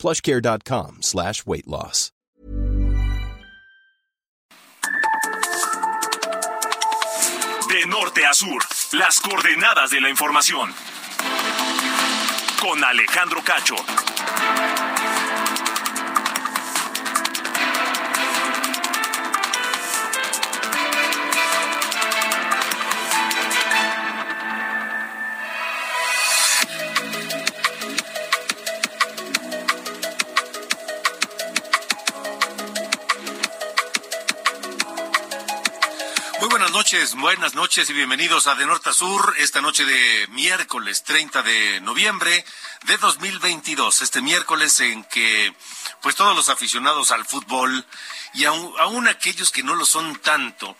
plushcare.com slash weight loss. De norte a sur, las coordenadas de la información. Con Alejandro Cacho. Buenas noches y bienvenidos a De Norte a Sur, esta noche de miércoles 30 de noviembre de 2022, este miércoles en que pues todos los aficionados al fútbol y aún, aún aquellos que no lo son tanto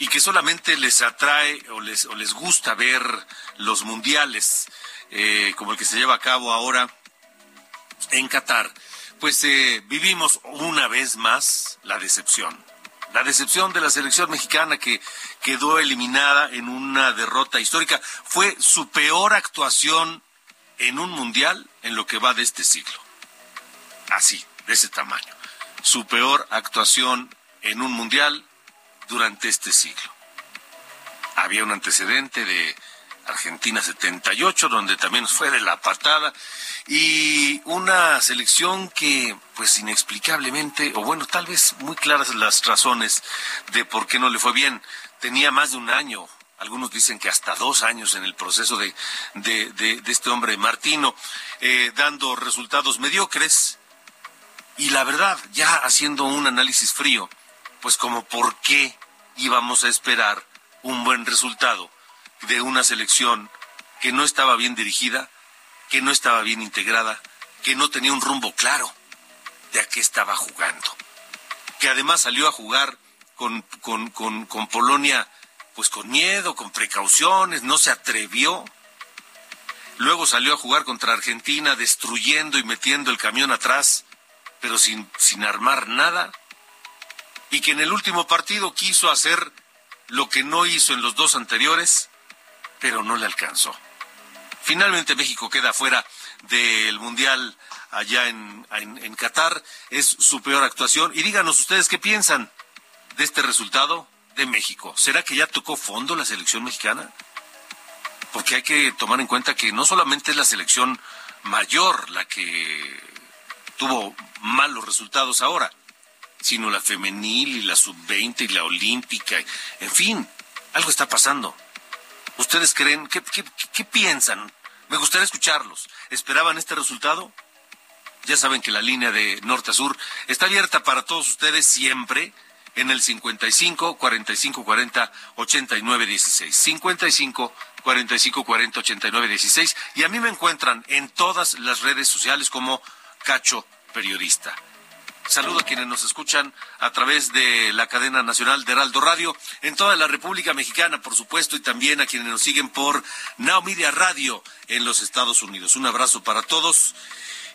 y que solamente les atrae o les, o les gusta ver los mundiales eh, como el que se lleva a cabo ahora en Qatar, pues eh, vivimos una vez más la decepción la decepción de la selección mexicana que quedó eliminada en una derrota histórica fue su peor actuación en un mundial en lo que va de este siglo. Así, de ese tamaño. Su peor actuación en un mundial durante este siglo. Había un antecedente de Argentina 78, donde también fue de la patada, y una selección que, pues inexplicablemente, o bueno, tal vez muy claras las razones de por qué no le fue bien, tenía más de un año, algunos dicen que hasta dos años en el proceso de, de, de, este hombre Martino, eh, dando resultados mediocres, y la verdad, ya haciendo un análisis frío, pues como por qué íbamos a esperar un buen resultado de una selección que no estaba bien dirigida, que no estaba bien integrada, que no tenía un rumbo claro de a qué estaba jugando, que además salió a jugar con, con, con, con Polonia pues con miedo, con precauciones, no se atrevió. Luego salió a jugar contra Argentina destruyendo y metiendo el camión atrás, pero sin, sin armar nada. Y que en el último partido quiso hacer lo que no hizo en los dos anteriores, pero no le alcanzó. Finalmente México queda fuera del Mundial allá en, en, en, Qatar. Es su peor actuación. Y díganos ustedes qué piensan de este resultado de México. ¿Será que ya tocó fondo la selección mexicana? Porque hay que tomar en cuenta que no solamente es la selección mayor la que tuvo malos resultados ahora, sino la femenil y la sub-20 y la olímpica. En fin, algo está pasando. ¿Ustedes creen? ¿Qué, piensan? Me gustaría escucharlos. ¿Esperaban este resultado? Ya saben que la línea de norte a sur está abierta para todos ustedes siempre en el 55 45 40 89 16. 55 45 40 89 16. Y a mí me encuentran en todas las redes sociales como Cacho Periodista. Saludo a quienes nos escuchan a través de la cadena nacional de Heraldo Radio en toda la República Mexicana, por supuesto, y también a quienes nos siguen por Now Radio en los Estados Unidos. Un abrazo para todos.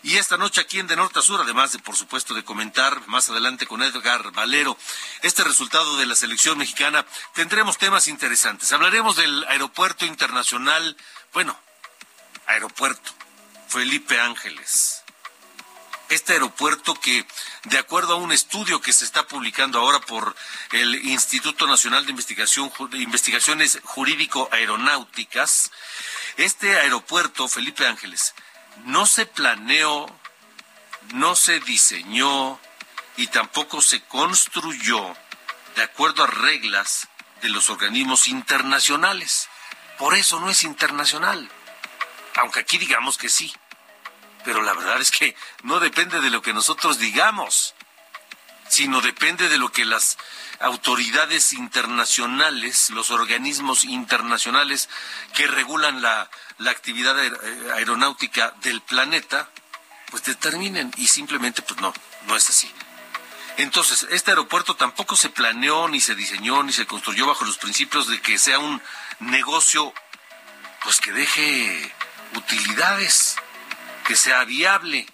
Y esta noche aquí en De Norte a Sur, además de, por supuesto, de comentar más adelante con Edgar Valero este resultado de la selección mexicana, tendremos temas interesantes. Hablaremos del aeropuerto internacional, bueno, aeropuerto Felipe Ángeles este aeropuerto que, de acuerdo a un estudio que se está publicando ahora por el Instituto Nacional de Investigación, de Investigaciones Jurídico-Aeronáuticas, este aeropuerto, Felipe Ángeles, no se planeó, no se diseñó y tampoco se construyó de acuerdo a reglas de los organismos internacionales. Por eso no es internacional, aunque aquí digamos que sí pero la verdad es que no depende de lo que nosotros digamos, sino depende de lo que las autoridades internacionales, los organismos internacionales que regulan la, la actividad aeronáutica del planeta, pues determinen y simplemente pues no, no es así. Entonces, este aeropuerto tampoco se planeó, ni se diseñó, ni se construyó bajo los principios de que sea un negocio, pues que deje utilidades, que sea viable.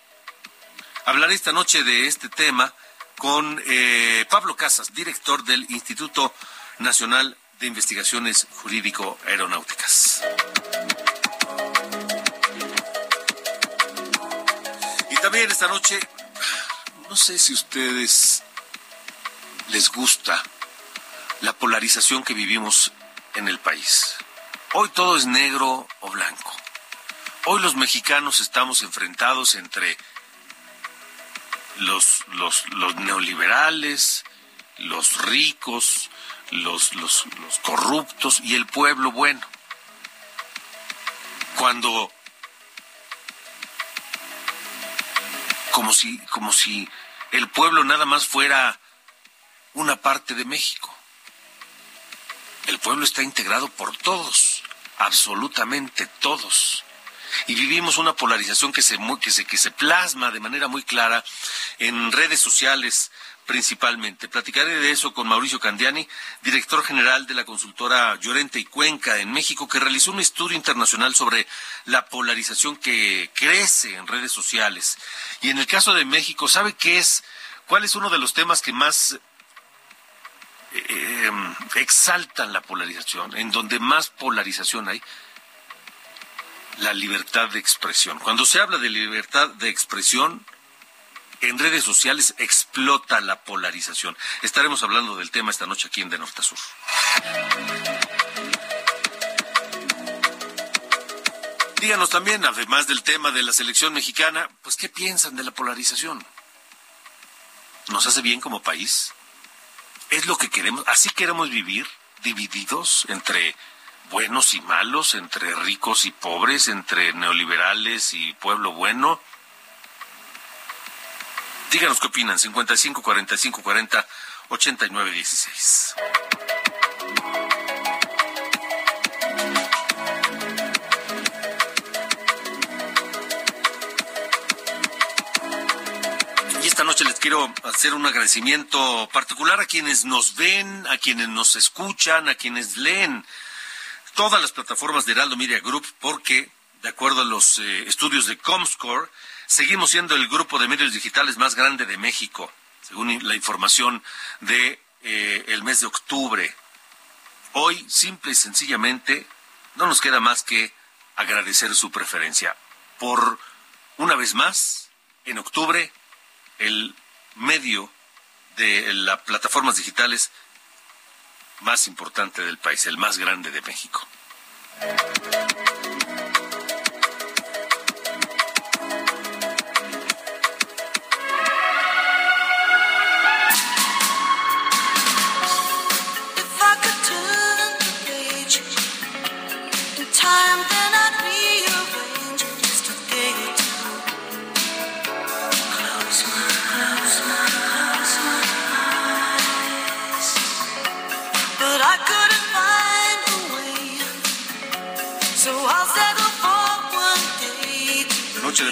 Hablaré esta noche de este tema con eh, Pablo Casas, director del Instituto Nacional de Investigaciones Jurídico Aeronáuticas. Y también esta noche, no sé si ustedes les gusta la polarización que vivimos en el país. Hoy todo es negro o blanco. Hoy los mexicanos estamos enfrentados entre los, los, los neoliberales, los ricos, los, los, los corruptos y el pueblo bueno. Cuando como si, como si el pueblo nada más fuera una parte de México. El pueblo está integrado por todos, absolutamente todos. Y vivimos una polarización que se, que se, que se plasma de manera muy clara en redes sociales, principalmente. Platicaré de eso con Mauricio Candiani, director general de la consultora Llorente y Cuenca en México, que realizó un estudio internacional sobre la polarización que crece en redes sociales. Y en el caso de México, ¿sabe qué es? ¿Cuál es uno de los temas que más eh, exaltan la polarización, en donde más polarización hay? La libertad de expresión. Cuando se habla de libertad de expresión, en redes sociales explota la polarización. Estaremos hablando del tema esta noche aquí en De Norte a Sur. Díganos también, además del tema de la selección mexicana, pues qué piensan de la polarización. ¿Nos hace bien como país? ¿Es lo que queremos? ¿Así queremos vivir? ¿Divididos entre buenos y malos, entre ricos y pobres, entre neoliberales y pueblo bueno? Díganos qué opinan. 55 45 40 89 16. Y esta noche les quiero hacer un agradecimiento particular a quienes nos ven, a quienes nos escuchan, a quienes leen todas las plataformas de Heraldo Media Group, porque, de acuerdo a los eh, estudios de Comscore, Seguimos siendo el grupo de medios digitales más grande de México, según la información de eh, el mes de octubre. Hoy, simple y sencillamente, no nos queda más que agradecer su preferencia. Por una vez más, en octubre, el medio de las plataformas digitales más importante del país, el más grande de México.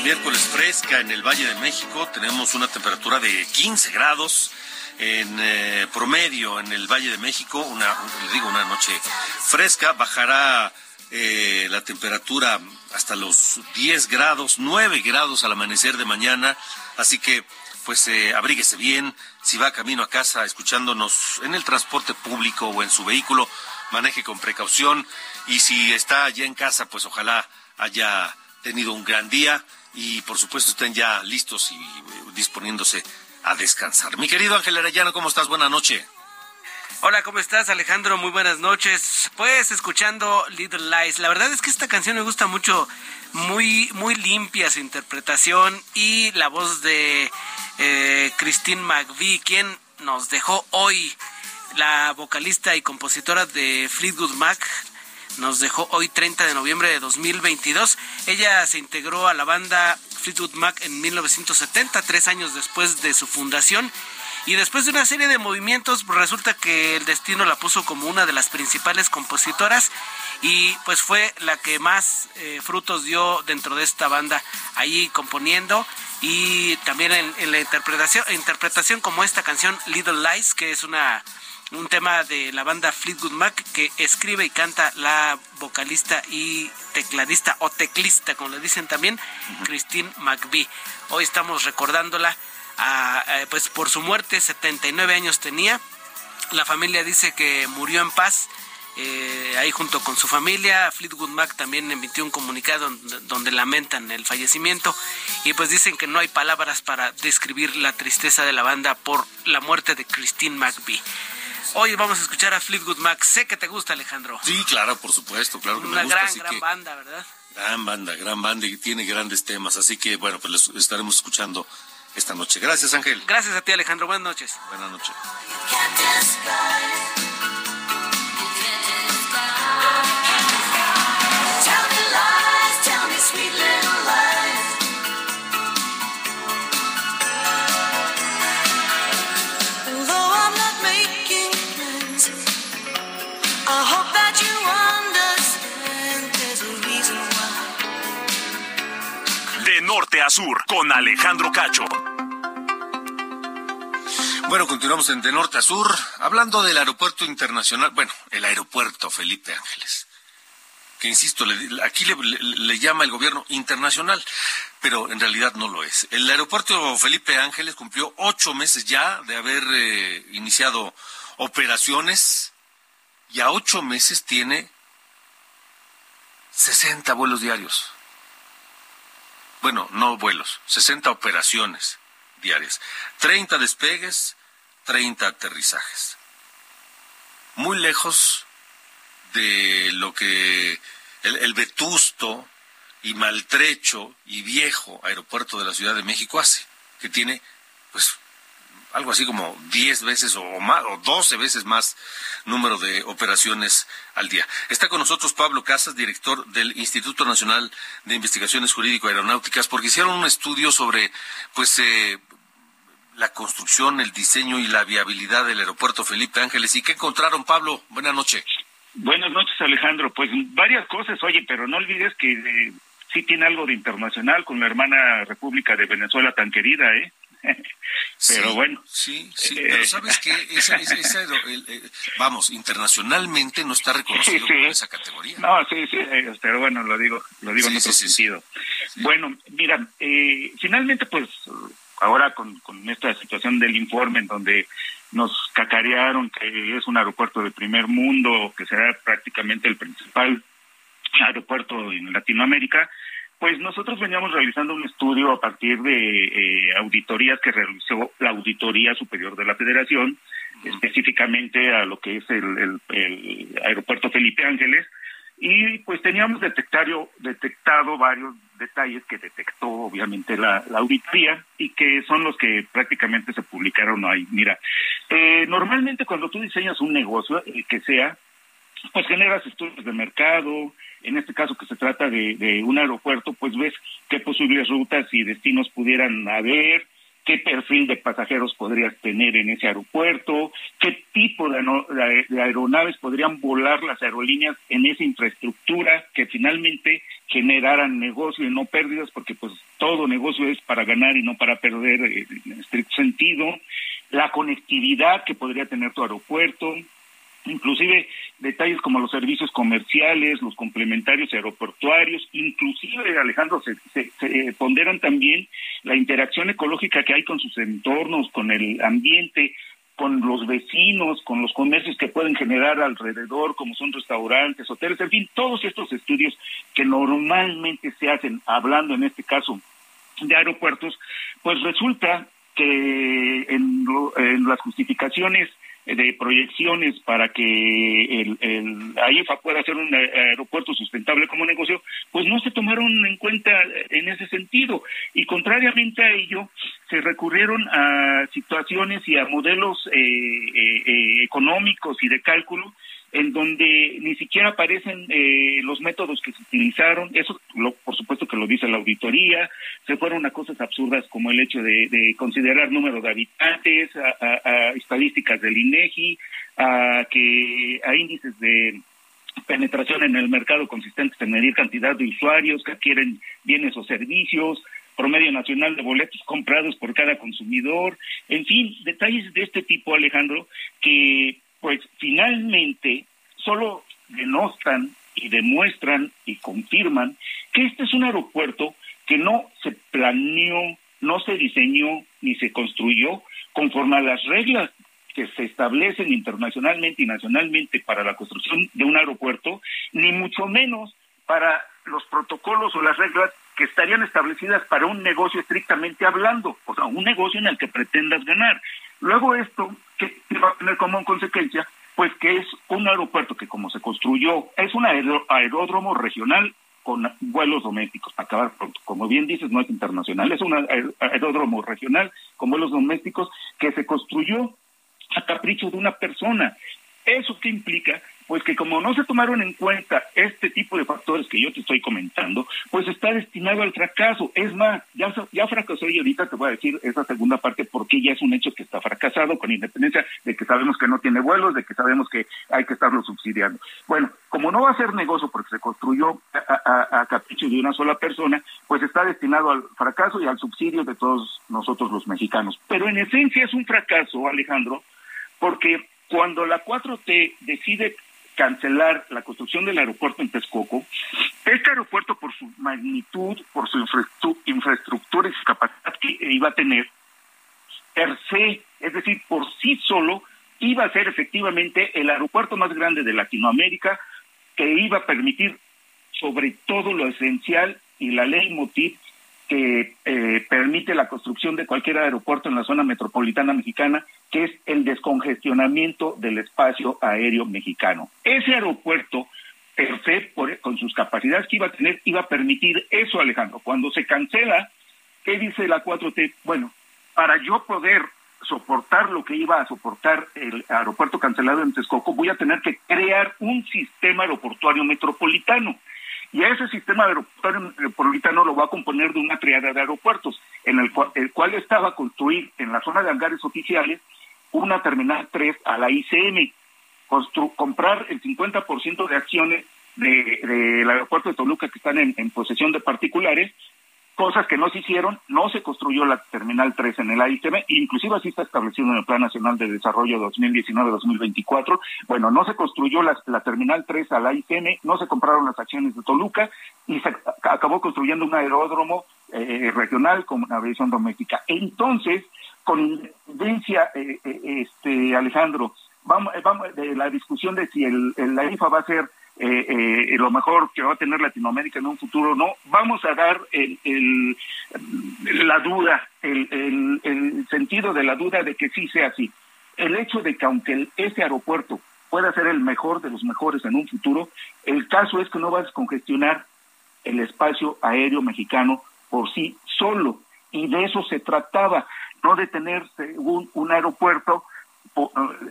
Miércoles fresca en el Valle de México. Tenemos una temperatura de 15 grados en eh, promedio en el Valle de México. Una, digo, una noche fresca. Bajará eh, la temperatura hasta los 10 grados, 9 grados al amanecer de mañana. Así que, pues, eh, abríguese bien. Si va camino a casa escuchándonos en el transporte público o en su vehículo, maneje con precaución. Y si está allá en casa, pues ojalá haya tenido un gran día y por supuesto estén ya listos y eh, disponiéndose a descansar. Mi querido Ángel Arellano, ¿cómo estás? Buenas noches. Hola, ¿cómo estás Alejandro? Muy buenas noches. Pues escuchando Little Lies. La verdad es que esta canción me gusta mucho, muy, muy limpia su interpretación y la voz de eh, Christine McVie, quien nos dejó hoy, la vocalista y compositora de Fleetwood Mac, nos dejó hoy 30 de noviembre de 2022. Ella se integró a la banda Fleetwood Mac en 1970, tres años después de su fundación. Y después de una serie de movimientos, resulta que el destino la puso como una de las principales compositoras y pues fue la que más eh, frutos dio dentro de esta banda, ahí componiendo y también en, la interpretación, interpretación como esta canción Little Lies, que es una un tema de la banda Fleetwood Mac que escribe y canta la vocalista y tecladista o teclista, como le dicen también, Christine McVie. Hoy estamos recordándola pues por su muerte, 79 años tenía. La familia dice que murió en paz eh, ahí junto con su familia. Fleetwood Mac también emitió un comunicado donde lamentan el fallecimiento y pues dicen que no hay palabras para describir la tristeza de la banda por la muerte de Christine McVie. Hoy vamos a escuchar a Fleetwood Mac. Sé que te gusta, Alejandro. Sí, claro, por supuesto, claro Una gran, gran banda, ¿verdad? Gran banda, gran banda y tiene grandes temas. Así que, bueno, pues les estaremos escuchando esta noche. Gracias, Ángel. Gracias a ti, Alejandro. Buenas noches. Buenas noches. Norte a sur, con Alejandro Cacho. Bueno, continuamos en de norte a sur, hablando del aeropuerto internacional, bueno, el aeropuerto Felipe Ángeles, que insisto, aquí le, llama el gobierno internacional, pero en realidad no lo es. El aeropuerto Felipe Ángeles cumplió ocho meses ya de haber eh, iniciado operaciones y a ocho meses tiene 60 vuelos diarios. Bueno, no vuelos, 60 operaciones diarias. 30 despegues, 30 aterrizajes. Muy lejos de lo que el, vetusto y maltrecho y viejo aeropuerto de la Ciudad de México hace, que tiene pues algo así como 10 veces o más o 12 veces más número de operaciones al día. Está con nosotros Pablo Casas, director del Instituto Nacional de Investigaciones Jurídico Aeronáuticas, porque hicieron un estudio sobre pues eh, la construcción, el diseño y la viabilidad del aeropuerto Felipe Ángeles. ¿Y qué encontraron, Pablo? Buenas noches. Buenas noches, Alejandro. Pues varias cosas, oye, pero no olvides que eh, sí tiene algo de internacional con la hermana República de Venezuela tan querida, ¿eh? Pero bueno. Sí, sí, eh, pero sabes que eh, vamos, internacionalmente no está reconocido en esa categoría. No, sí, sí, pero bueno, lo digo, lo digo en otro sentido. Bueno, mira, finalmente pues ahora con, con esta situación del informe en donde nos cacarearon que es un aeropuerto de primer mundo, que será prácticamente el principal aeropuerto en Latinoamérica, pues nosotros veníamos realizando un estudio a partir de eh, auditorías que realizó la Auditoría Superior de la Federación, específicamente a lo que es el, el aeropuerto Felipe Ángeles, y pues teníamos detectado, detectado varios detalles que detectó obviamente la, auditoría y que son los que prácticamente se publicaron ahí. Mira, eh, normalmente cuando tú diseñas un negocio, el que sea, pues generas estudios de mercado, en este caso que se trata de, de un aeropuerto, pues ves qué posibles rutas y destinos pudieran haber, qué perfil de pasajeros podrías tener en ese aeropuerto, qué tipo de, aeronaves podrían volar las aerolíneas en esa infraestructura que finalmente generaran negocio y no pérdidas, porque pues todo negocio es para ganar y no para perder eh, en estricto sentido, la conectividad que podría tener tu aeropuerto, inclusive detalles como los servicios comerciales, los complementarios aeroportuarios, inclusive, Alejandro, se, se, ponderan también la interacción ecológica que hay con sus entornos, con el ambiente, con los vecinos, con los comercios que pueden generar alrededor, como son restaurantes, hoteles, en fin, todos estos estudios que normalmente se hacen, hablando en este caso de aeropuertos, pues resulta que en, en las justificaciones de proyecciones para que el, el AIFA pueda hacer un aeropuerto sustentable como negocio, pues no se tomaron en cuenta en ese sentido. Y contrariamente a ello, se recurrieron a situaciones y a modelos eh, eh, eh económicos y de cálculo en donde ni siquiera aparecen eh, los métodos que se utilizaron, eso lo, por supuesto que lo dice la auditoría, se fueron a cosas absurdas como el hecho de, considerar número de habitantes, a, estadísticas del INEGI, a, que, a índices de penetración en el mercado consistentes en medir cantidad de usuarios que adquieren bienes o servicios, promedio nacional de boletos comprados por cada consumidor, en fin, detalles de este tipo, Alejandro, que pues finalmente solo denostan y demuestran y confirman que este es un aeropuerto que no se planeó, no se diseñó ni se construyó conforme a las reglas que se establecen internacionalmente y nacionalmente para la construcción de un aeropuerto, ni mucho menos para los protocolos o las reglas que estarían establecidas para un negocio estrictamente hablando, o sea, un negocio en el que pretendas ganar. Luego esto, ¿qué va a tener como consecuencia? Pues que es un aeropuerto que como se construyó, es un aeródromo regional con vuelos domésticos, para acabar pronto. Como bien dices, no es internacional, es un aeródromo regional con vuelos domésticos que se construyó a capricho de una persona. ¿Eso qué implica? Pues que como no se tomaron en cuenta este tipo de factores que yo te estoy comentando, pues está destinado al fracaso. Es más, ya, fracasó y ahorita te voy a decir esa segunda parte porque ya es un hecho que está fracasado con independencia de que sabemos que no tiene vuelos, de que sabemos que hay que estarlo subsidiando. Bueno, como no va a ser negocio porque se construyó a, a capricho de una sola persona, pues está destinado al fracaso y al subsidio de todos nosotros los mexicanos. Pero en esencia es un fracaso, Alejandro, porque cuando la 4T decide cancelar la construcción del aeropuerto en Texcoco, este aeropuerto por su magnitud, por su infraestructura y su capacidad que iba a tener, per se, es decir, por sí solo, iba a ser efectivamente el aeropuerto más grande de Latinoamérica, que iba a permitir sobre todo lo esencial y la ley MOTIP que eh, permite la construcción de cualquier aeropuerto en la zona metropolitana mexicana, que es el descongestionamiento del espacio aéreo mexicano. Ese aeropuerto, per se, con sus capacidades que iba a tener, iba a permitir eso, Alejandro. Cuando se cancela, ¿qué dice la 4T? Bueno, para yo poder soportar lo que iba a soportar el aeropuerto cancelado en Texcoco, voy a tener que crear un sistema aeroportuario metropolitano. Y a ese sistema aeroportuario metropolitano lo va a componer de una triada de aeropuertos, en el cual, el cual estaba construir en la zona de hangares oficiales una terminal 3 a la ICM, comprar el 50% de acciones del aeropuerto de Toluca que están en posesión de particulares cosas que no se hicieron, no se construyó la Terminal 3 en el AITM, inclusive así está establecido en el Plan Nacional de Desarrollo 2019-2024, bueno, no se construyó la, Terminal 3 al AITM, no se compraron las acciones de Toluca y se acabó construyendo un aeródromo eh, regional con una aviación doméstica. Entonces, con independencia, eh, eh, este, Alejandro, vamos, vamos de la discusión de si el, la IFA va a ser eh, eh, lo mejor que va a tener Latinoamérica en un futuro, no, vamos a dar el, la duda, el, el, sentido de la duda de que sí sea así. El hecho de que aunque ese aeropuerto pueda ser el mejor de los mejores en un futuro, el caso es que no va a descongestionar el espacio aéreo mexicano por sí solo. Y de eso se trataba, no de tener un, un aeropuerto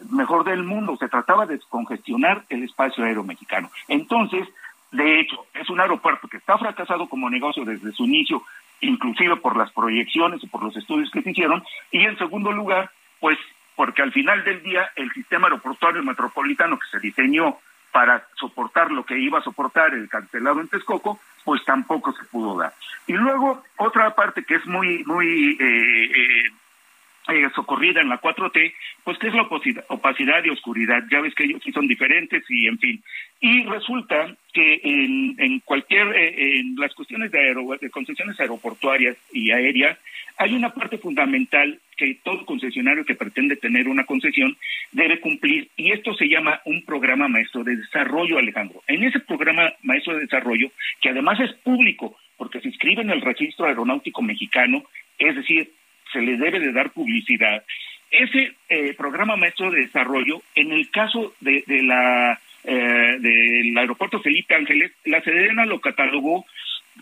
mejor del mundo. Se trataba de descongestionar el espacio aéreo mexicano. Entonces, de hecho, es un aeropuerto que está fracasado como negocio desde su inicio, inclusive por las proyecciones y por los estudios que se hicieron. Y en segundo lugar, pues porque al final del día el sistema aeroportuario metropolitano que se diseñó para soportar lo que iba a soportar el cancelado en Texcoco, pues tampoco se pudo dar. Y luego otra parte que es muy muy eh, eh, eh, socorrida en la 4T, pues que es la opacidad, y oscuridad. Ya ves que ellos sí son diferentes y en fin. Y resulta que en, cualquier, eh, en las cuestiones de, de concesiones aeroportuarias y aéreas, hay una parte fundamental que todo concesionario que pretende tener una concesión debe cumplir y esto se llama un programa maestro de desarrollo, Alejandro. En ese programa maestro de desarrollo, que además es público porque se inscribe en el registro aeronáutico mexicano, es decir, se le debe de dar publicidad. Ese eh, programa maestro de desarrollo, en el caso de, la eh, del aeropuerto Felipe Ángeles, la Sedena lo catalogó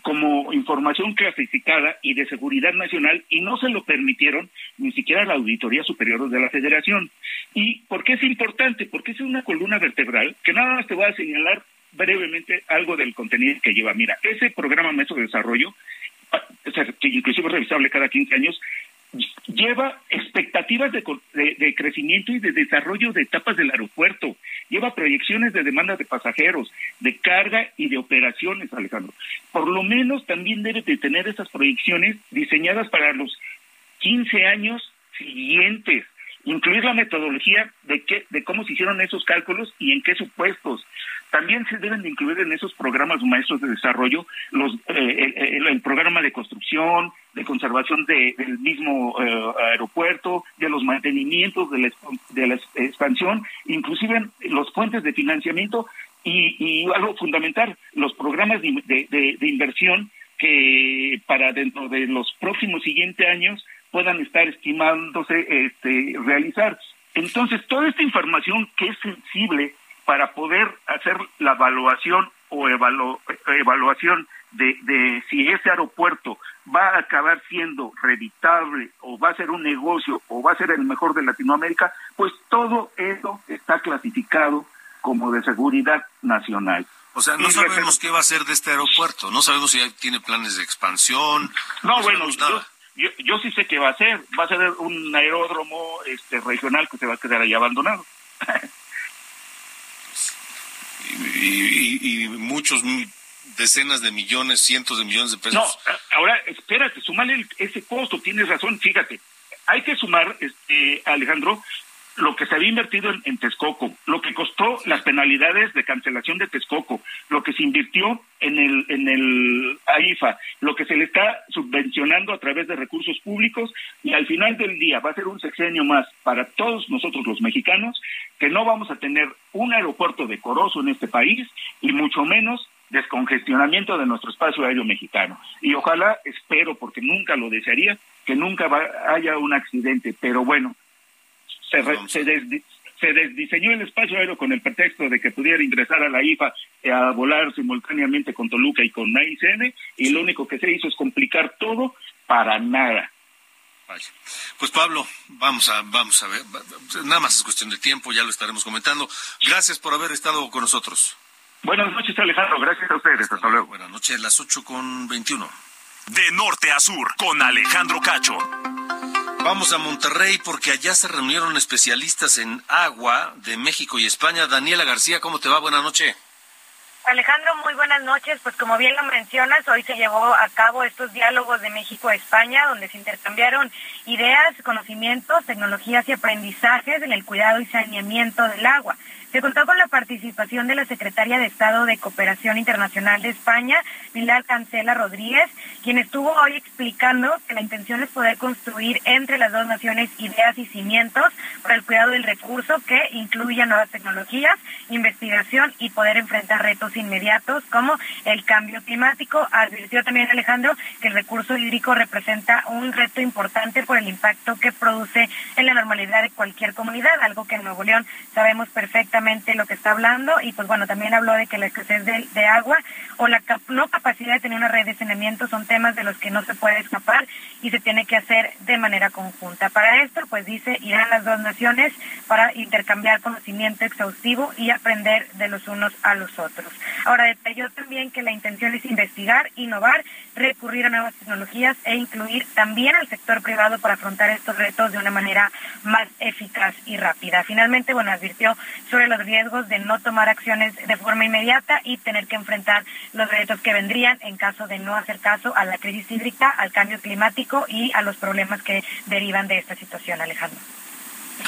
como información clasificada y de seguridad nacional y no se lo permitieron ni siquiera la Auditoría Superior de la Federación. ¿Y por qué es importante? Porque es una columna vertebral que nada más te voy a señalar brevemente algo del contenido que lleva. Mira, ese programa maestro de desarrollo, que inclusive es revisable cada 15 años, lleva expectativas de, de, crecimiento y de desarrollo de etapas del aeropuerto, lleva proyecciones de demanda de pasajeros, de carga y de operaciones, Alejandro. Por lo menos también debe de tener esas proyecciones diseñadas para los 15 años siguientes incluir la metodología de qué, de cómo se hicieron esos cálculos y en qué supuestos. También se deben de incluir en esos programas maestros de desarrollo los, eh, el, programa de construcción, de conservación del mismo eh, aeropuerto, de los mantenimientos de la, de la expansión, inclusive los fuentes de financiamiento y, algo fundamental, los programas de, de inversión que para dentro de los próximos siguientes años puedan estar estimándose este, realizar. Entonces, toda esta información que es sensible para poder hacer la evaluación o evaluación de, de si ese aeropuerto va a acabar siendo revitable o va a ser un negocio o va a ser el mejor de Latinoamérica, pues todo eso está clasificado como de seguridad nacional. O sea, no sabemos qué va a ser de este aeropuerto, no sabemos si tiene planes de expansión. No, bueno, nada. Yo, yo sí sé que va a ser, va a ser un aeródromo este, regional que se va a quedar ahí abandonado. y, y, muchos, decenas de millones, cientos de millones de pesos. No, ahora espérate, sumale ese costo, tienes razón, fíjate. Hay que sumar, este, Alejandro, lo que se había invertido en, en, Texcoco, lo que costó las penalidades de cancelación de Texcoco, lo que se invirtió en el, en el AIFA, lo que se le está subvencionando a través de recursos públicos y al final del día va a ser un sexenio más para todos nosotros los mexicanos que no vamos a tener un aeropuerto decoroso en este país y mucho menos descongestionamiento de nuestro espacio aéreo mexicano. Y ojalá, espero, porque nunca lo desearía, que nunca haya un accidente, pero bueno, se, se, desdiseñó el espacio aéreo con el pretexto de que pudiera ingresar a la IFA a volar simultáneamente con Toluca y con AICN, y lo único que se hizo es complicar todo para nada. Pues Pablo, vamos a, vamos a ver, nada más es cuestión de tiempo, ya lo estaremos comentando. Gracias por haber estado con nosotros. Buenas noches, Alejandro. Gracias a ustedes. Hasta luego. Buenas noches, las ocho con veintiuno. De norte a sur, con Alejandro Cacho. Vamos a Monterrey porque allá se reunieron especialistas en agua de México y España. Daniela García, ¿cómo te va? Buenas noches. Alejandro, muy buenas noches. Pues como bien lo mencionas, hoy se llevó a cabo estos diálogos de México-España, donde se intercambiaron ideas, conocimientos, tecnologías y aprendizajes en el cuidado y saneamiento del agua. Se contó con la participación de la secretaria de Estado de Cooperación Internacional de España, Pilar Cancela Rodríguez, quien estuvo hoy explicando que la intención es poder construir entre las dos naciones ideas y cimientos para el cuidado del recurso que incluya nuevas tecnologías, investigación y poder enfrentar retos inmediatos como el cambio climático. Advirtió también Alejandro que el recurso hídrico representa un reto importante por el impacto que produce en la normalidad de cualquier comunidad, algo que en Nuevo León sabemos perfectamente lo que está hablando y pues bueno, también habló de que la escasez de, agua o la no capacidad de tener una red de saneamiento son temas de los que no se puede escapar y se tiene que hacer de manera conjunta. Para esto, pues dice, irán las dos naciones para intercambiar conocimiento exhaustivo y aprender de los unos a los otros. Ahora, detalló también que la intención es investigar, innovar, recurrir a nuevas tecnologías e incluir también al sector privado para afrontar estos retos de una manera más eficaz y rápida. Finalmente, bueno, advirtió sobre los riesgos de no tomar acciones de forma inmediata y tener que enfrentar los retos que vendrían en caso de no hacer caso a la crisis hídrica, al cambio climático y a los problemas que derivan de esta situación, Alejandro.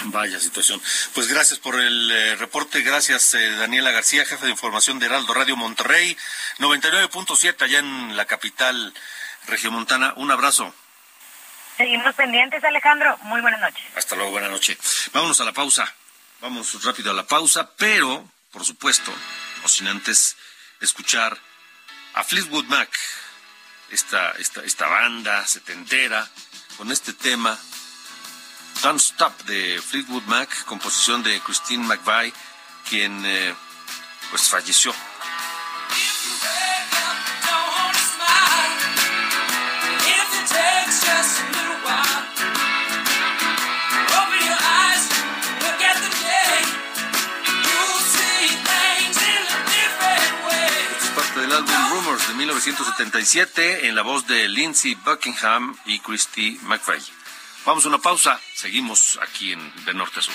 Vaya situación. Pues gracias por el eh, reporte. Gracias, eh, Daniela García, jefe de información de Heraldo Radio Monterrey, 99.7 allá en la capital regiomontana. Un abrazo. Seguimos pendientes, Alejandro. Muy buenas noches. Hasta luego, buenas noches. Vámonos a la pausa. Vamos rápido a la pausa, pero, por supuesto, no sin antes escuchar a Fleetwood Mac, esta, esta, esta banda setentera, con este tema Don't Stop de Fleetwood Mac, composición de Christine McVie, quien eh, pues falleció de 1977 en la voz de Lindsey Buckingham y Christy McVeigh. Vamos a una pausa. Seguimos aquí en De Norte a Sur.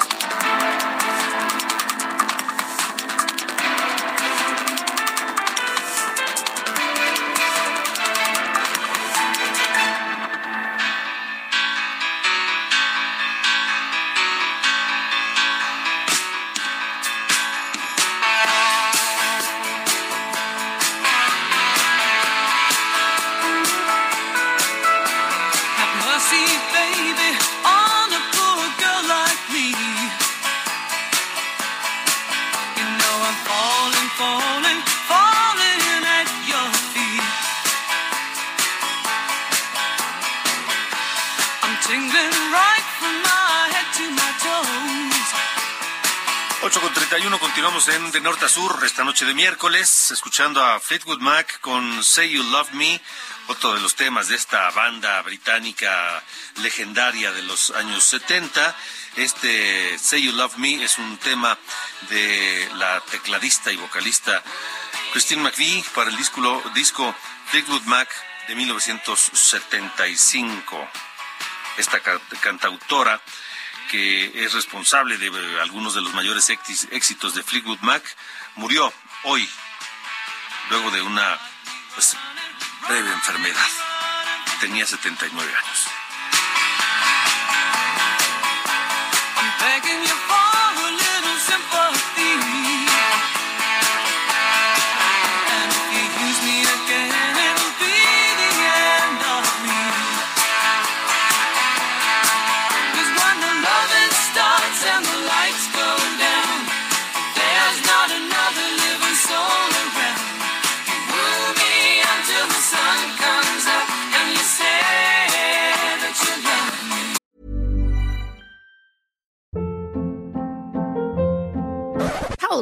De norte a sur esta noche de miércoles, escuchando a Fleetwood Mac con Say You Love Me, otro de los temas de esta banda británica legendaria de los años 70. Este Say You Love Me es un tema de la tecladista y vocalista Christine McVie para el disco, disco Fleetwood Mac de 1975. Esta cantautora que es responsable de eh, algunos de los mayores éxitos de Fleetwood Mac, murió hoy, luego de una pues, breve enfermedad. Tenía 79 años.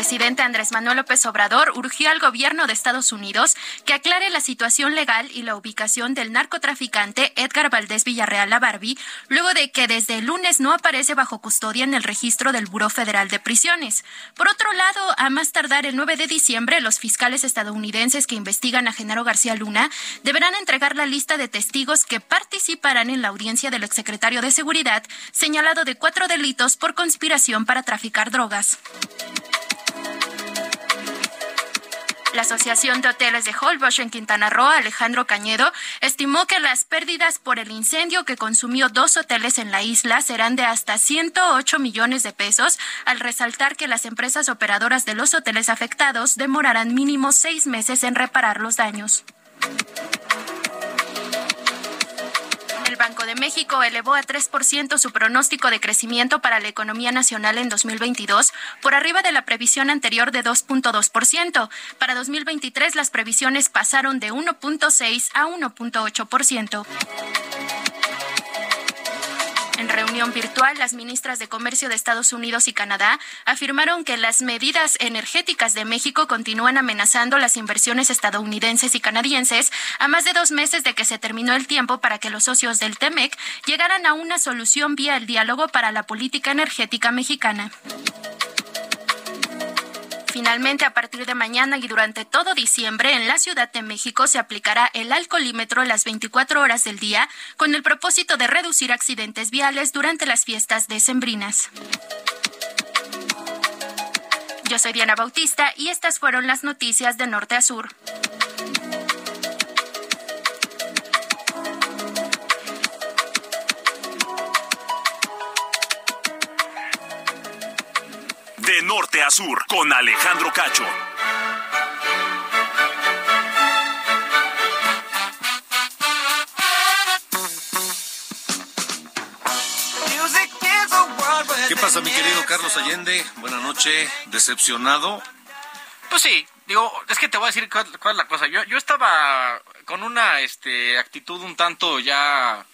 Presidente Andrés Manuel López Obrador urgió al gobierno de Estados Unidos que aclare la situación legal y la ubicación del narcotraficante Edgar Valdés Villarreal La Barbie, luego de que desde el lunes no aparece bajo custodia en el registro del Buró Federal de Prisiones. Por otro lado, a más tardar el 9 de diciembre, los fiscales estadounidenses que investigan a Genaro García Luna deberán entregar la lista de testigos que participarán en la audiencia del exsecretario de Seguridad, señalado de cuatro delitos por conspiración para traficar drogas. La Asociación de Hoteles de Holbox en Quintana Roo, Alejandro Cañedo, estimó que las pérdidas por el incendio que consumió dos hoteles en la isla serán de hasta 108 millones de pesos, al resaltar que las empresas operadoras de los hoteles afectados demorarán mínimo seis meses en reparar los daños. Banco de México elevó a 3% su pronóstico de crecimiento para la economía nacional en 2022, por arriba de la previsión anterior de 2.2%. Para 2023 las previsiones pasaron de 1.6 a 1.8%. En reunión virtual, las ministras de Comercio de Estados Unidos y Canadá afirmaron que las medidas energéticas de México continúan amenazando las inversiones estadounidenses y canadienses a más de dos meses de que se terminó el tiempo para que los socios del TEMEC llegaran a una solución vía el diálogo para la política energética mexicana. Finalmente, a partir de mañana y durante todo diciembre, en la Ciudad de México se aplicará el alcoholímetro las 24 horas del día con el propósito de reducir accidentes viales durante las fiestas decembrinas. Yo soy Diana Bautista y estas fueron las noticias de Norte a Sur. De norte a sur, con Alejandro Cacho. ¿Qué pasa, mi querido Carlos Allende? Buenas noches, decepcionado. Pues sí, digo, es que te voy a decir cuál, es la cosa. Yo, yo estaba con una este, actitud un tanto ya,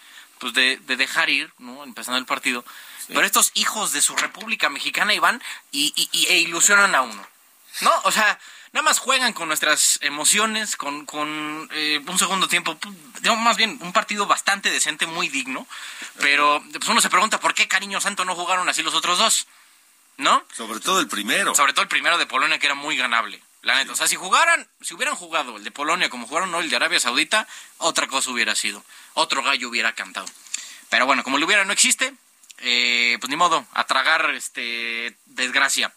pues de, de dejar ir, ¿no? Empezando el partido. Pero estos hijos de su República Mexicana iban y, y, e ilusionan a uno. ¿No? O sea, nada más juegan con nuestras emociones, con, con eh, un segundo tiempo, digamos más bien un partido bastante decente, muy digno. Pero pues uno se pregunta por qué Cariño Santo no jugaron así los otros dos. ¿No? Sobre todo el primero. Sobre todo el primero de Polonia, que era muy ganable. La neta. O sea, si jugaran, si hubieran jugado el de Polonia como jugaron hoy el de Arabia Saudita, otra cosa hubiera sido. Otro gallo hubiera cantado. Pero bueno, como el hubiera no existe, eh, pues ni modo, a tragar este desgracia.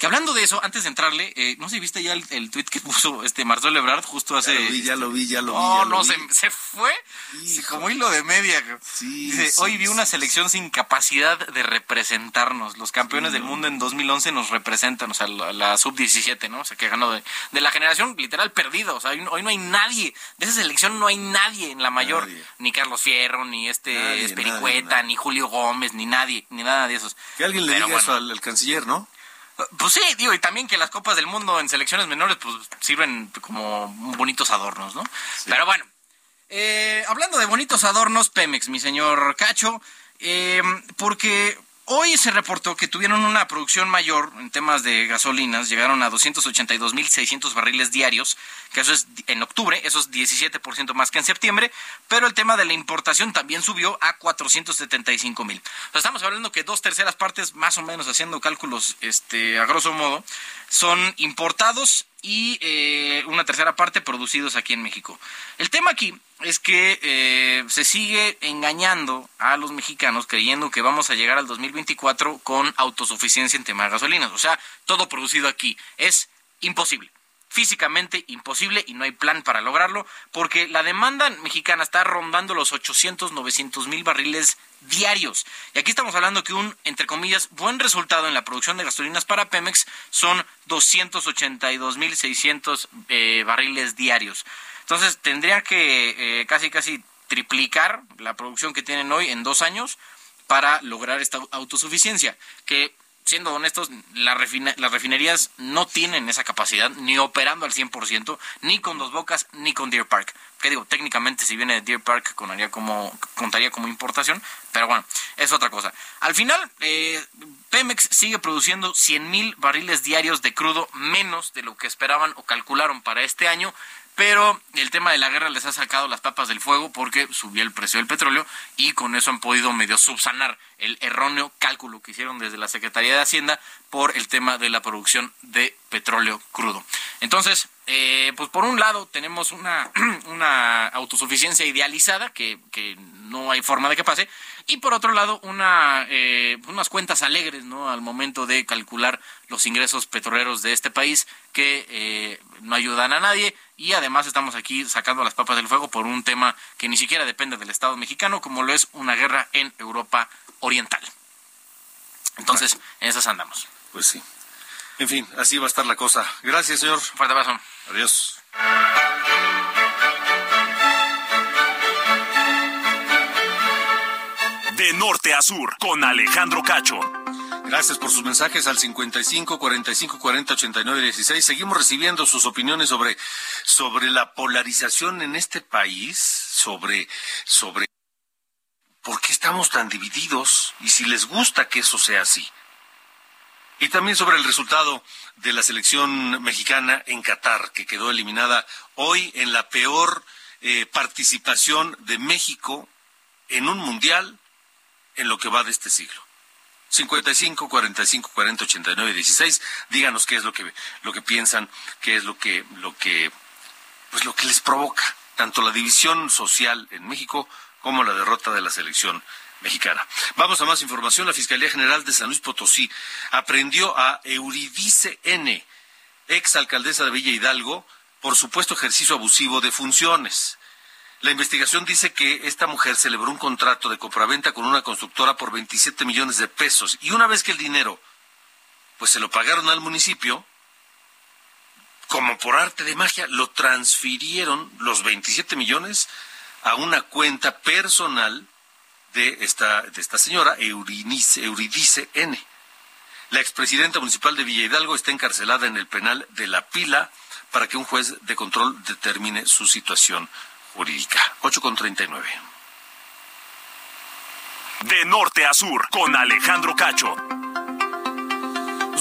Que hablando de eso, antes de entrarle, eh, no sé si viste ya el, el tweet que puso este Marcelo Ebrard justo hace. Ya lo vi, ya lo vi, ya lo vi. No, no, Se, se, fue como hilo de media. Dice, hoy vi una selección sin capacidad de representarnos. Los campeones del mundo en 2011 nos representan, o sea, la, sub-17, ¿no? O sea, que ganó de, de, la generación literal perdida. O sea, hoy, no hay nadie, de esa selección no hay nadie en la mayor. Ni Carlos Fierro, ni este Espericueta, ni Julio Gómez, ni nadie, ni nada de esos. Que alguien le diga eso al canciller, ¿no? Pues sí, digo, y también que las copas del mundo en selecciones menores pues sirven como bonitos adornos, ¿no? Pero bueno, eh, hablando de bonitos adornos, Pemex, mi señor Cacho, eh, porque Hoy se reportó que tuvieron una producción mayor en temas de gasolinas, llegaron a 282.600 barriles diarios, que eso es en octubre, eso es 17% más que en septiembre, pero el tema de la importación también subió a 475.000. estamos hablando que dos terceras partes, más o menos haciendo cálculos este, a grosso modo, son importados y eh, una tercera parte producidos aquí en México. El tema aquí es que eh, se sigue engañando a los mexicanos creyendo que vamos a llegar al 2024 con autosuficiencia en tema de gasolinas. O sea, todo producido aquí es imposible físicamente imposible y no hay plan para lograrlo porque la demanda mexicana está rondando los 800, 900 mil barriles diarios. Y aquí estamos hablando que un, entre comillas, buen resultado en la producción de gasolinas para Pemex son 282 mil 600 eh, barriles diarios. Entonces tendría que eh, casi, casi triplicar la producción que tienen hoy en dos años para lograr esta autosuficiencia, que siendo honestos, las refinerías no tienen esa capacidad, ni operando al 100%, ni con Dos Bocas, ni con Deer Park. Que digo, técnicamente si viene de Deer Park contaría como, contaría como importación, pero bueno, es otra cosa. Al final, eh, Pemex sigue produciendo 100 mil barriles diarios de crudo, menos de lo que esperaban o calcularon para este año, pero el tema de la guerra les ha sacado las papas del fuego porque subió el precio del petróleo y con eso han podido medio subsanar el erróneo cálculo que hicieron desde la Secretaría de Hacienda por el tema de la producción de petróleo crudo. Entonces, eh, pues por un lado tenemos una, una autosuficiencia idealizada que, que no hay forma de que pase, y por otro lado una, eh, unas cuentas alegres no al momento de calcular los ingresos petroleros de este país que eh, no ayudan a nadie y además estamos aquí sacando las papas del fuego por un tema que ni siquiera depende del Estado mexicano como lo es una guerra en Europa Oriental. Entonces, en esas andamos. Pues sí. En fin, así va a estar la cosa. Gracias, señor. Fuerte abrazo. Adiós. De norte a sur, con Alejandro Cacho. Gracias por sus mensajes al 55 45 40 89 16. Seguimos recibiendo sus opiniones sobre, sobre la polarización en este país, sobre, sobre por qué estamos tan divididos y si les gusta que eso sea así. Y también sobre el resultado de la selección mexicana en Qatar, que quedó eliminada hoy en la peor eh, participación de México en un mundial en lo que va de este siglo. 55 45 40 89 16 díganos qué es lo que lo que piensan qué es lo que lo que pues lo que les provoca tanto la división social en México como la derrota de la selección mexicana. Vamos a más información. La Fiscalía General de San Luis Potosí aprendió a Euridice N, ex alcaldesa de Villa Hidalgo, por supuesto ejercicio abusivo de funciones. La investigación dice que esta mujer celebró un contrato de compraventa con una constructora por 27 millones de pesos y una vez que el dinero pues se lo pagaron al municipio, como por arte de magia, lo transfirieron los 27 millones a una cuenta personal de esta, de esta señora, Euridice, Euridice N. La expresidenta municipal de Villa Hidalgo está encarcelada en el penal de La Pila para que un juez de control determine su situación jurídica. 8 con 39. De norte a sur, con Alejandro Cacho.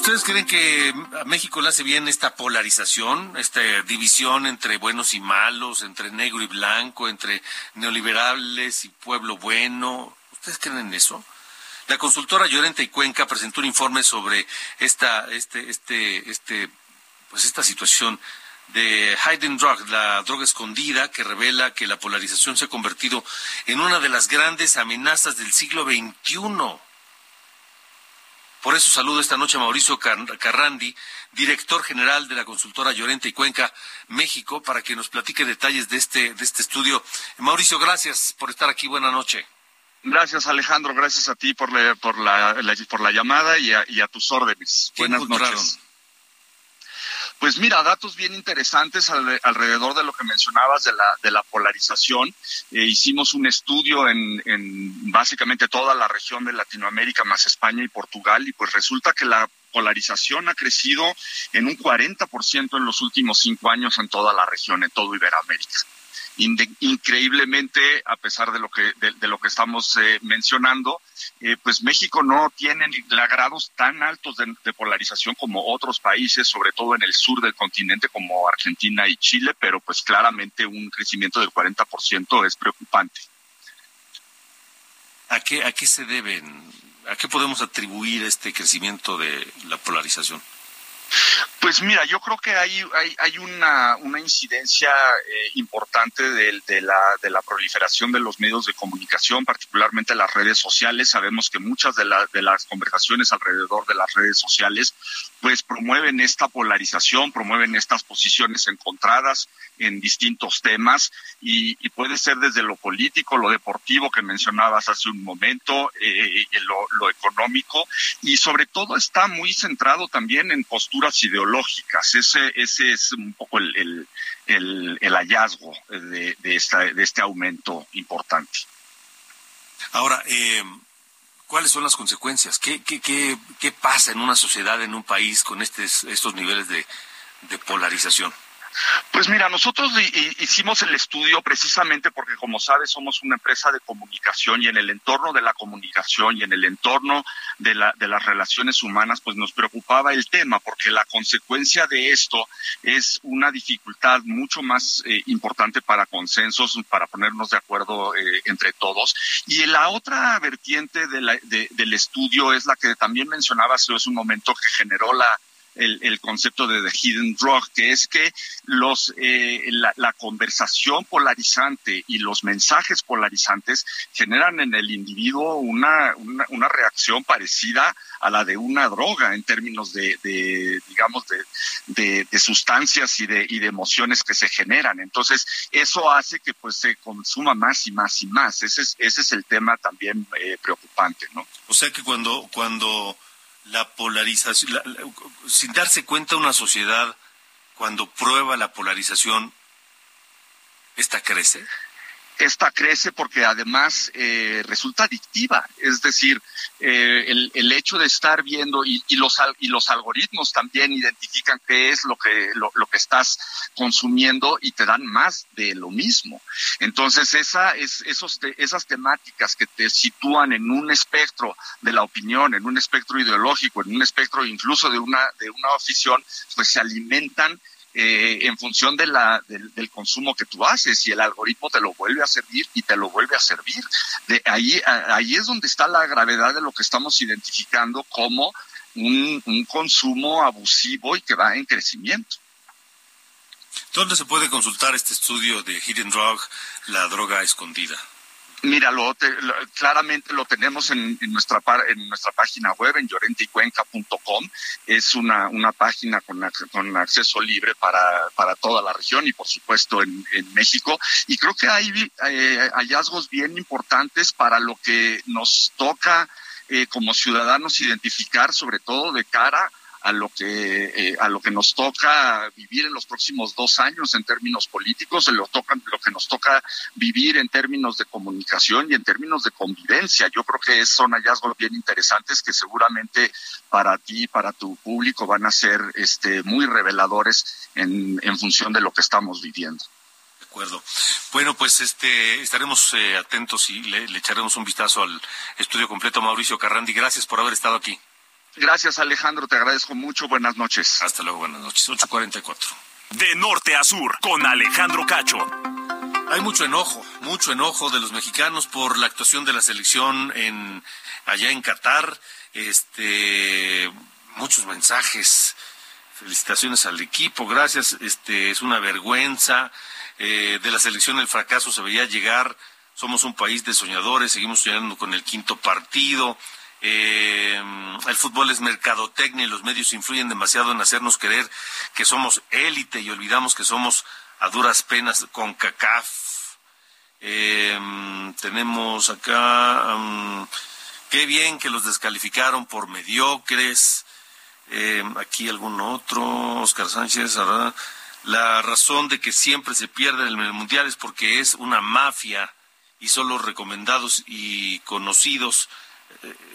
¿Ustedes creen que a México le hace bien esta polarización, esta división entre buenos y malos, entre negro y blanco, entre neoliberales y pueblo bueno? ¿Ustedes creen en eso? La consultora Llorente y Cuenca presentó un informe sobre esta, este, este, este, pues esta situación de Hidden Drug, la droga escondida, que revela que la polarización se ha convertido en una de las grandes amenazas del siglo XXI. Por eso saludo esta noche a Mauricio Carrandi, director general de la consultora Llorente y Cuenca, México, para que nos platique detalles de este, de este estudio. Mauricio, gracias por estar aquí. Buenas noches. Gracias, Alejandro. Gracias a ti por la, por la, por la llamada y a, y a tus órdenes. Buenas noches. Pues mira, datos bien interesantes alrededor de lo que mencionabas de la, de la polarización. Eh, hicimos un estudio en, en básicamente toda la región de Latinoamérica, más España y Portugal, y pues resulta que la polarización ha crecido en un 40% en los últimos cinco años en toda la región, en todo Iberoamérica increíblemente, a pesar de lo que, de, lo que estamos eh, mencionando, eh, pues México no tiene grados tan altos de, polarización como otros países, sobre todo en el sur del continente como Argentina y Chile, pero pues claramente un crecimiento del 40% es preocupante. ¿A qué, ¿A qué se deben? ¿A qué podemos atribuir este crecimiento de la polarización? Pues mira, yo creo que hay, hay, hay una, una incidencia eh, importante de, de, la, de la proliferación de los medios de comunicación, particularmente las redes sociales. Sabemos que muchas de, la, de las conversaciones alrededor de las redes sociales pues promueven esta polarización, promueven estas posiciones encontradas en distintos temas y, y puede ser desde lo político, lo deportivo que mencionabas hace un momento, eh, eh lo, lo económico y sobre todo está muy centrado también en posturas ideológicas. Ese, ese es un poco el, el, el, hallazgo de, de, esta, de este aumento importante. Ahora, eh, ¿Cuáles son las consecuencias? ¿Qué, qué, qué, qué pasa en una sociedad, en un país con estos, estos niveles de polarización? Pues mira, nosotros hicimos el estudio precisamente porque, como sabes, somos una empresa de comunicación y en el entorno de la comunicación y en el entorno de, la, de las relaciones humanas, pues nos preocupaba el tema, porque la consecuencia de esto es una dificultad mucho más eh, importante para consensos, para ponernos de acuerdo eh, entre todos. Y la otra vertiente del estudio es la que también mencionaba hace un momento que generó la el, concepto de the hidden drug, que es que los, eh, la, conversación polarizante y los mensajes polarizantes generan en el individuo una, una, reacción parecida a la de una droga en términos de, digamos, de, de, sustancias y de, y de emociones que se generan. Entonces, eso hace que pues se consuma más y más y más. Ese es, ese es el tema también eh, preocupante, ¿no? O sea que cuando, cuando la polarización, sin darse cuenta una sociedad cuando prueba la polarización, esta crece. Esta crece porque además eh, resulta adictiva, es decir, eh, el, el, hecho de estar viendo y, y, los y los algoritmos también identifican qué es lo que lo, que estás consumiendo y te dan más de lo mismo. Entonces esa es esos te, esas temáticas que te sitúan en un espectro de la opinión, en un espectro ideológico, en un espectro incluso de una de una afición, pues se alimentan eh, en función de la, del, consumo que tú haces y el algoritmo te lo vuelve a servir y te lo vuelve a servir. De ahí, ahí es donde está la gravedad de lo que estamos identificando como un, un consumo abusivo y que va en crecimiento. ¿Dónde se puede consultar este estudio de Hidden Drug, la droga escondida? Mira, lo, te, claramente lo tenemos en, en, nuestra en nuestra página web, en llorenticuenca.com. Es una, una página con, con acceso libre para, para toda la región y, por supuesto, en, en México. Y creo que hay eh, hallazgos bien importantes para lo que nos toca eh, como ciudadanos identificar, sobre todo de cara a lo que eh, a lo que nos toca vivir en los próximos dos años en términos políticos, lo, toca, lo que nos toca vivir en términos de comunicación y en términos de convivencia. Yo creo que son hallazgos bien interesantes que seguramente para ti, para tu público, van a ser este, muy reveladores en, en función de lo que estamos viviendo De acuerdo. Bueno, pues este estaremos eh, atentos y le, echaremos un vistazo al estudio completo. Mauricio Carrandi, gracias por haber estado aquí. Gracias, Alejandro. Te agradezco mucho. Buenas noches. Hasta luego. Buenas noches. 8.44. De norte a sur, con Alejandro Cacho. Hay mucho enojo, mucho enojo de los mexicanos por la actuación de la selección en allá en Qatar. Este, muchos mensajes. Felicitaciones al equipo. Gracias. Este, es una vergüenza. Eh, de la selección el fracaso se veía llegar. Somos un país de soñadores. Seguimos soñando con el quinto partido. Eh, el fútbol es mercadotecnia y los medios influyen demasiado en hacernos creer que somos élite y olvidamos que somos a duras penas con CACAF. Eh, tenemos acá, um, qué bien que los descalificaron por mediocres. Eh, aquí algún otro, Oscar Sánchez, la razón de que siempre se pierde en el mundial es porque es una mafia y solo recomendados y conocidos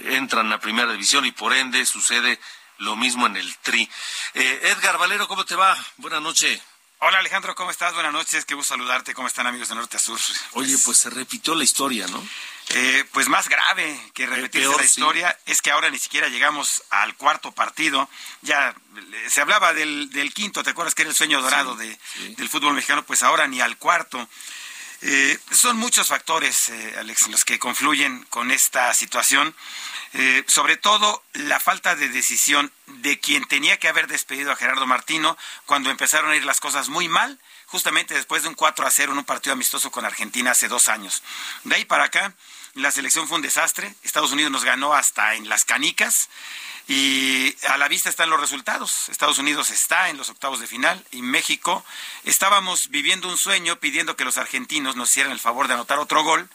entran a primera división y por ende sucede lo mismo en el Tri. Eh, Edgar Valero, ¿cómo te va? Buenas noches. Hola Alejandro, ¿cómo estás? Buenas noches, qué gusto saludarte. ¿Cómo están amigos de Norte a Sur? Oye, pues, pues se repitió la historia, ¿no? Eh, pues más grave que repetirse peor, la historia sí. es que ahora ni siquiera llegamos al cuarto partido. Ya se hablaba del, del quinto, ¿te acuerdas que era el sueño dorado sí, de, sí. del fútbol mexicano? Pues ahora ni al cuarto. Eh, son muchos factores, eh, Alex, los que confluyen con esta situación. Eh, sobre todo la falta de decisión de quien tenía que haber despedido a Gerardo Martino cuando empezaron a ir las cosas muy mal, justamente después de un 4 a 0 en un partido amistoso con Argentina hace dos años. De ahí para acá, la selección fue un desastre. Estados Unidos nos ganó hasta en las canicas. Y a la vista están los resultados. Estados Unidos está en los octavos de final y México estábamos viviendo un sueño pidiendo que los argentinos nos hicieran el favor de anotar otro gol.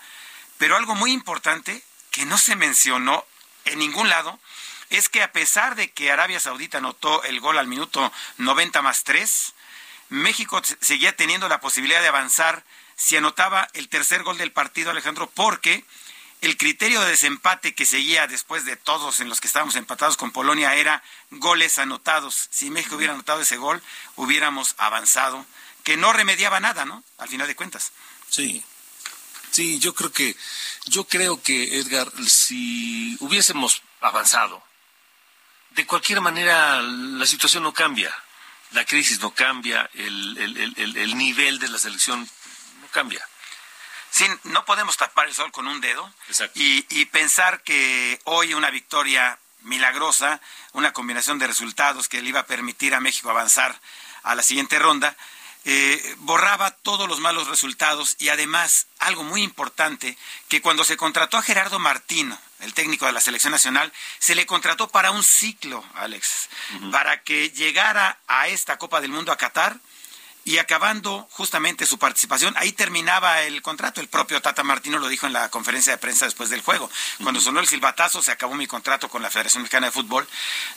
Pero algo muy importante que no se mencionó en ningún lado es que a pesar de que Arabia Saudita anotó el gol al minuto 90 más 3, México seguía teniendo la posibilidad de avanzar si anotaba el tercer gol del partido, Alejandro, porque el criterio de desempate que seguía después de todos en los que estábamos empatados con Polonia era goles anotados. Si México hubiera anotado ese gol, hubiéramos avanzado, que no remediaba nada, ¿no? Al final de cuentas. Sí. Sí, yo creo que yo creo que Edgar, si hubiésemos avanzado, de cualquier manera la situación no cambia, la crisis no cambia, el, el, el, el nivel de la selección no cambia. Sí, no podemos tapar el sol con un dedo y, y, pensar que hoy una victoria milagrosa, una combinación de resultados que le iba a permitir a México avanzar a la siguiente ronda, eh, borraba todos los malos resultados y además algo muy importante, que cuando se contrató a Gerardo Martino, el técnico de la selección nacional, se le contrató para un ciclo, Alex, uh -huh. para que llegara a esta Copa del Mundo a Qatar y acabando justamente su participación, ahí terminaba el contrato. El propio Tata Martino lo dijo en la conferencia de prensa después del juego. Cuando sonó el silbatazo, se acabó mi contrato con la Federación Mexicana de Fútbol.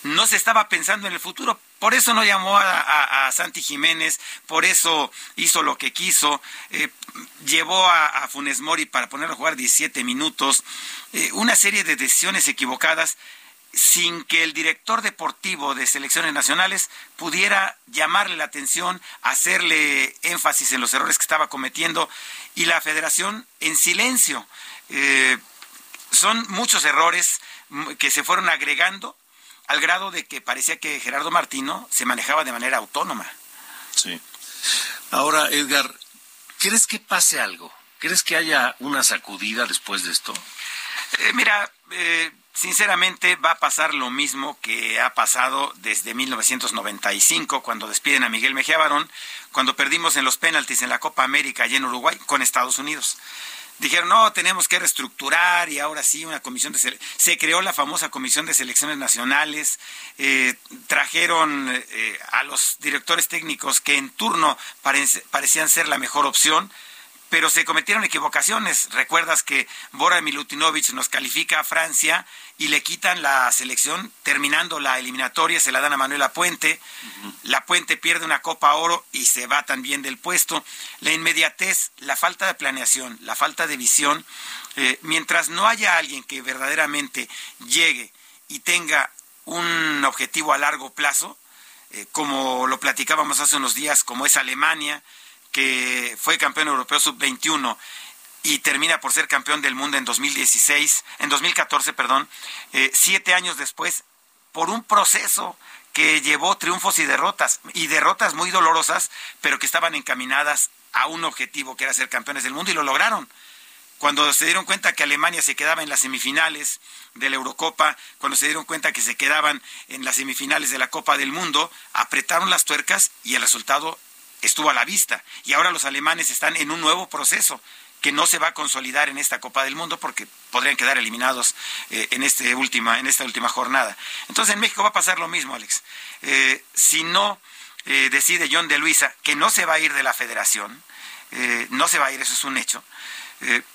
No se estaba pensando en el futuro. Por eso no llamó a, Santi Jiménez, por eso hizo lo que quiso, eh, llevó a, Funes Mori para ponerlo a jugar 17 minutos, eh, una serie de decisiones equivocadas sin que el director deportivo de selecciones nacionales pudiera llamarle la atención, hacerle énfasis en los errores que estaba cometiendo y la federación en silencio. Eh, son muchos errores que se fueron agregando al grado de que parecía que Gerardo Martino se manejaba de manera autónoma. Sí. Ahora, Edgar, ¿crees que pase algo? ¿Crees que haya una sacudida después de esto? Eh, mira, eh, Sinceramente va a pasar lo mismo que ha pasado desde 1995 cuando despiden a Miguel Mejía Barón, cuando perdimos en los penaltis en la Copa América y en Uruguay con Estados Unidos. Dijeron, no, tenemos que reestructurar y ahora sí una comisión de se creó la famosa comisión de selecciones nacionales, eh, trajeron eh, a los directores técnicos que en turno parecían ser la mejor opción, pero se cometieron equivocaciones. Recuerdas que Bora Milutinovic nos califica a Francia y le quitan la selección terminando la eliminatoria, se la dan a Manuela Puente. La Puente pierde una Copa Oro y se va también del puesto. La inmediatez, la falta de planeación, la falta de visión, eh, mientras no haya alguien que verdaderamente llegue y tenga un objetivo a largo plazo, eh, como lo platicábamos hace unos días, como es Alemania, que fue campeón europeo sub-21 y termina por ser campeón del mundo en 2016, en 2014, perdón, eh, siete años después, por un proceso que llevó triunfos y derrotas, y derrotas muy dolorosas, pero que estaban encaminadas a un objetivo que era ser campeones del mundo y lo lograron. Cuando se dieron cuenta que Alemania se quedaba en las semifinales de la Eurocopa, cuando se dieron cuenta que se quedaban en las semifinales de la Copa del Mundo, apretaron las tuercas y el resultado estuvo a la vista. Y ahora los alemanes están en un nuevo proceso que no se va a consolidar en esta Copa del Mundo porque podrían quedar eliminados eh, en, este última, en esta última jornada. Entonces en México va a pasar lo mismo, Alex. Eh, si no eh, decide John de Luisa que no se va a ir de la federación, no se va a ir, eso es un hecho,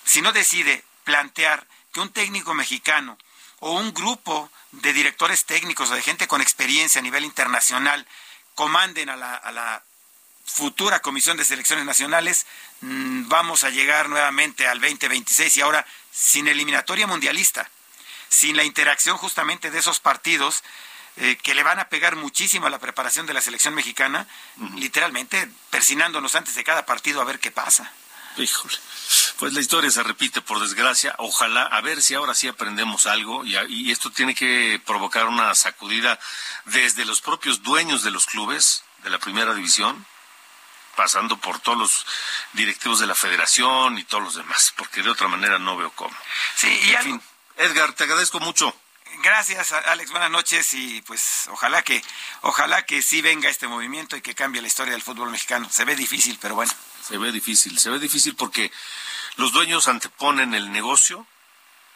si no decide plantear que un técnico mexicano o un grupo de directores técnicos o de gente con experiencia a nivel internacional comanden a la futura Comisión de Selecciones Nacionales, mm, vamos a llegar nuevamente al 2026 y ahora sin eliminatoria mundialista, sin la interacción justamente de esos partidos eh, que le van a pegar muchísimo a la preparación de la selección mexicana, literalmente persinándonos antes de cada partido a ver qué pasa. Híjole. Pues la historia se repite, por desgracia. Ojalá, a ver si ahora sí aprendemos algo y, y, esto tiene que provocar una sacudida desde los propios dueños de los clubes de la primera división, pasando por todos los directivos de la federación y todos los demás, porque de otra manera no veo cómo. Sí, y en fin, Edgar, te agradezco mucho. Gracias, Alex. Buenas noches y pues ojalá que ojalá que sí venga este movimiento y que cambie la historia del fútbol mexicano. Se ve difícil, pero bueno. Se ve difícil, se ve difícil porque los dueños anteponen el negocio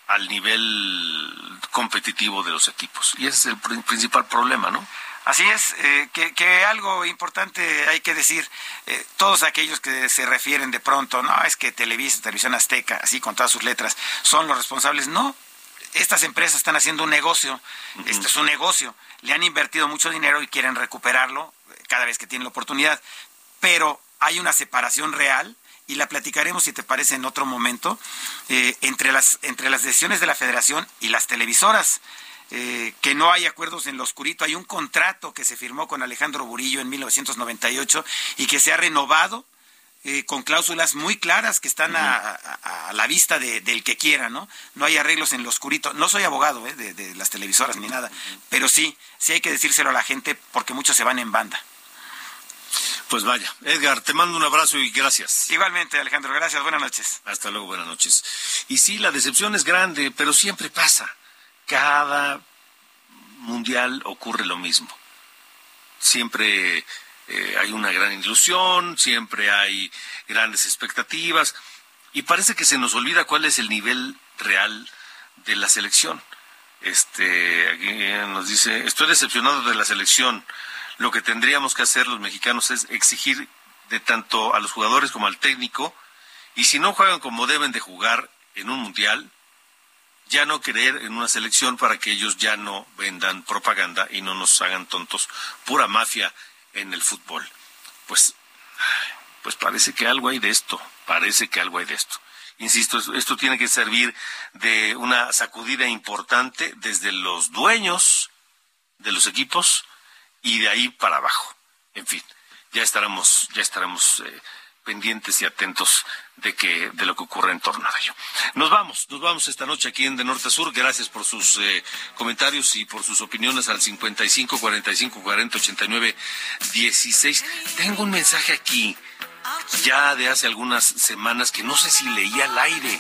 al nivel competitivo de los equipos y ese es el principal problema, ¿no? Así es, eh, que, algo importante hay que decir, eh, todos aquellos que se refieren de pronto, no, es que Televisa, Televisión Azteca, así con todas sus letras, son los responsables, no, estas empresas están haciendo un negocio, este es un negocio, le han invertido mucho dinero y quieren recuperarlo eh, cada vez que tienen la oportunidad, pero hay una separación real y la platicaremos si te parece en otro momento entre las entre las decisiones de la Federación y las televisoras eh, que no hay acuerdos en lo oscurito. Hay un contrato que se firmó con Alejandro Burillo en 1998 y que se ha renovado eh, con cláusulas muy claras que están a, la vista del que quiera, ¿no? No hay arreglos en lo oscurito. No soy abogado eh, de, las televisoras ni nada, pero sí, sí hay que decírselo a la gente porque muchos se van en banda. Pues vaya, Edgar, te mando un abrazo y gracias. Igualmente, Alejandro, gracias, buenas noches. Hasta luego, buenas noches. Y sí, la decepción es grande, pero siempre pasa cada mundial ocurre lo mismo. Siempre eh, hay una gran ilusión, siempre hay grandes expectativas y parece que se nos olvida cuál es el nivel real de la selección. Este, aquí nos dice, estoy decepcionado de la selección. Lo que tendríamos que hacer los mexicanos es exigir de tanto a los jugadores como al técnico, y si no juegan como deben de jugar en un mundial, ya no creer en una selección para que ellos ya no vendan propaganda y no nos hagan tontos, pura mafia en el fútbol. Pues, pues parece que algo hay de esto, parece que algo hay de esto. Insisto, esto tiene que servir de una sacudida importante desde los dueños de los equipos y de ahí para abajo. En fin, ya estaremos, ya estaremos eh, pendientes y atentos de que de lo que ocurre en torno a ello. Nos vamos, nos vamos esta noche aquí en De Norte a Sur. Gracias por sus eh, comentarios y por sus opiniones al 55 45 40 89 16. Tengo un mensaje aquí ya de hace algunas semanas que no sé si leía al aire.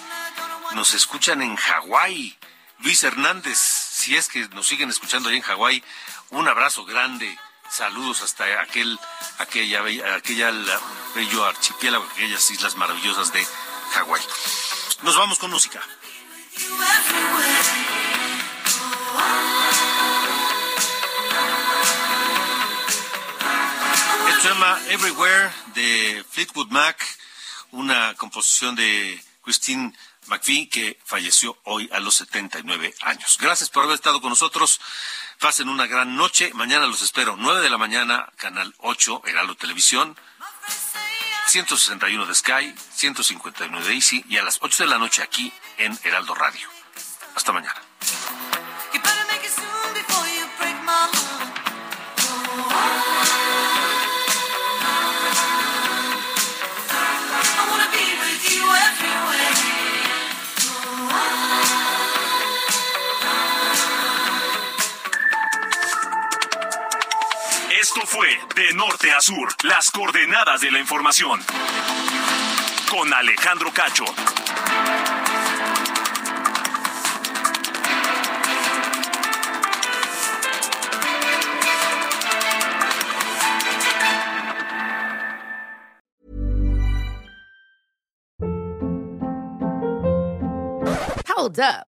Nos escuchan en Hawái. Luis Hernández, si es que nos siguen escuchando ahí en Hawái, un abrazo grande Saludos hasta aquel, aquella, aquella bello archipiélago, aquellas islas maravillosas de Hawái. Nos vamos con música. Esto se llama Everywhere de Fleetwood Mac, una composición de Christine McVie que falleció hoy a los 79 años. Gracias por haber estado con nosotros. Pasen una gran noche. Mañana los espero. 9 de la mañana, Canal 8, Heraldo Televisión. 161 de Sky, 151 de Easy y a las 8 de la noche aquí en Heraldo Radio. Hasta mañana. Esto fue De Norte a Sur, las coordenadas de la información. Con Alejandro Cacho. Hold up.